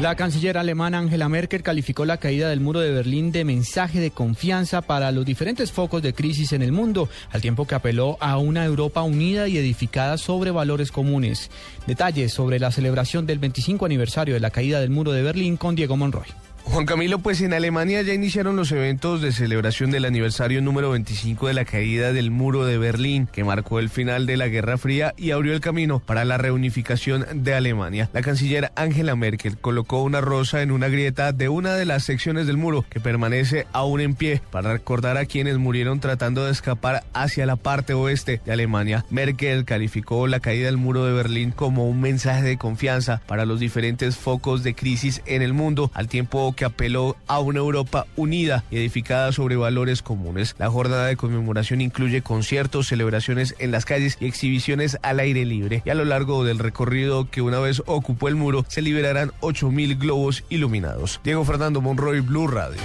La canciller alemana Angela Merkel calificó la caída del muro de Berlín de mensaje de confianza para los diferentes focos de crisis en el mundo, al tiempo que apeló a una Europa unida y edificada sobre valores comunes. Detalles sobre la celebración del 25 aniversario de la caída del muro de Berlín con Diego Monroy. Juan Camilo, pues en Alemania ya iniciaron los eventos de celebración del aniversario número 25 de la caída del muro de Berlín, que marcó el final de la Guerra Fría y abrió el camino para la reunificación de Alemania. La canciller Angela Merkel colocó una rosa en una grieta de una de las secciones del muro que permanece aún en pie para recordar a quienes murieron tratando de escapar hacia la parte oeste de Alemania. Merkel calificó la caída del muro de Berlín como un mensaje de confianza para los diferentes focos de crisis en el mundo, al tiempo que apeló a una Europa unida y edificada sobre valores comunes. La jornada de conmemoración incluye conciertos, celebraciones en las calles y exhibiciones al aire libre. Y a lo largo del recorrido que una vez ocupó el muro, se liberarán 8.000 globos iluminados. Diego Fernando Monroy, Blue Radio.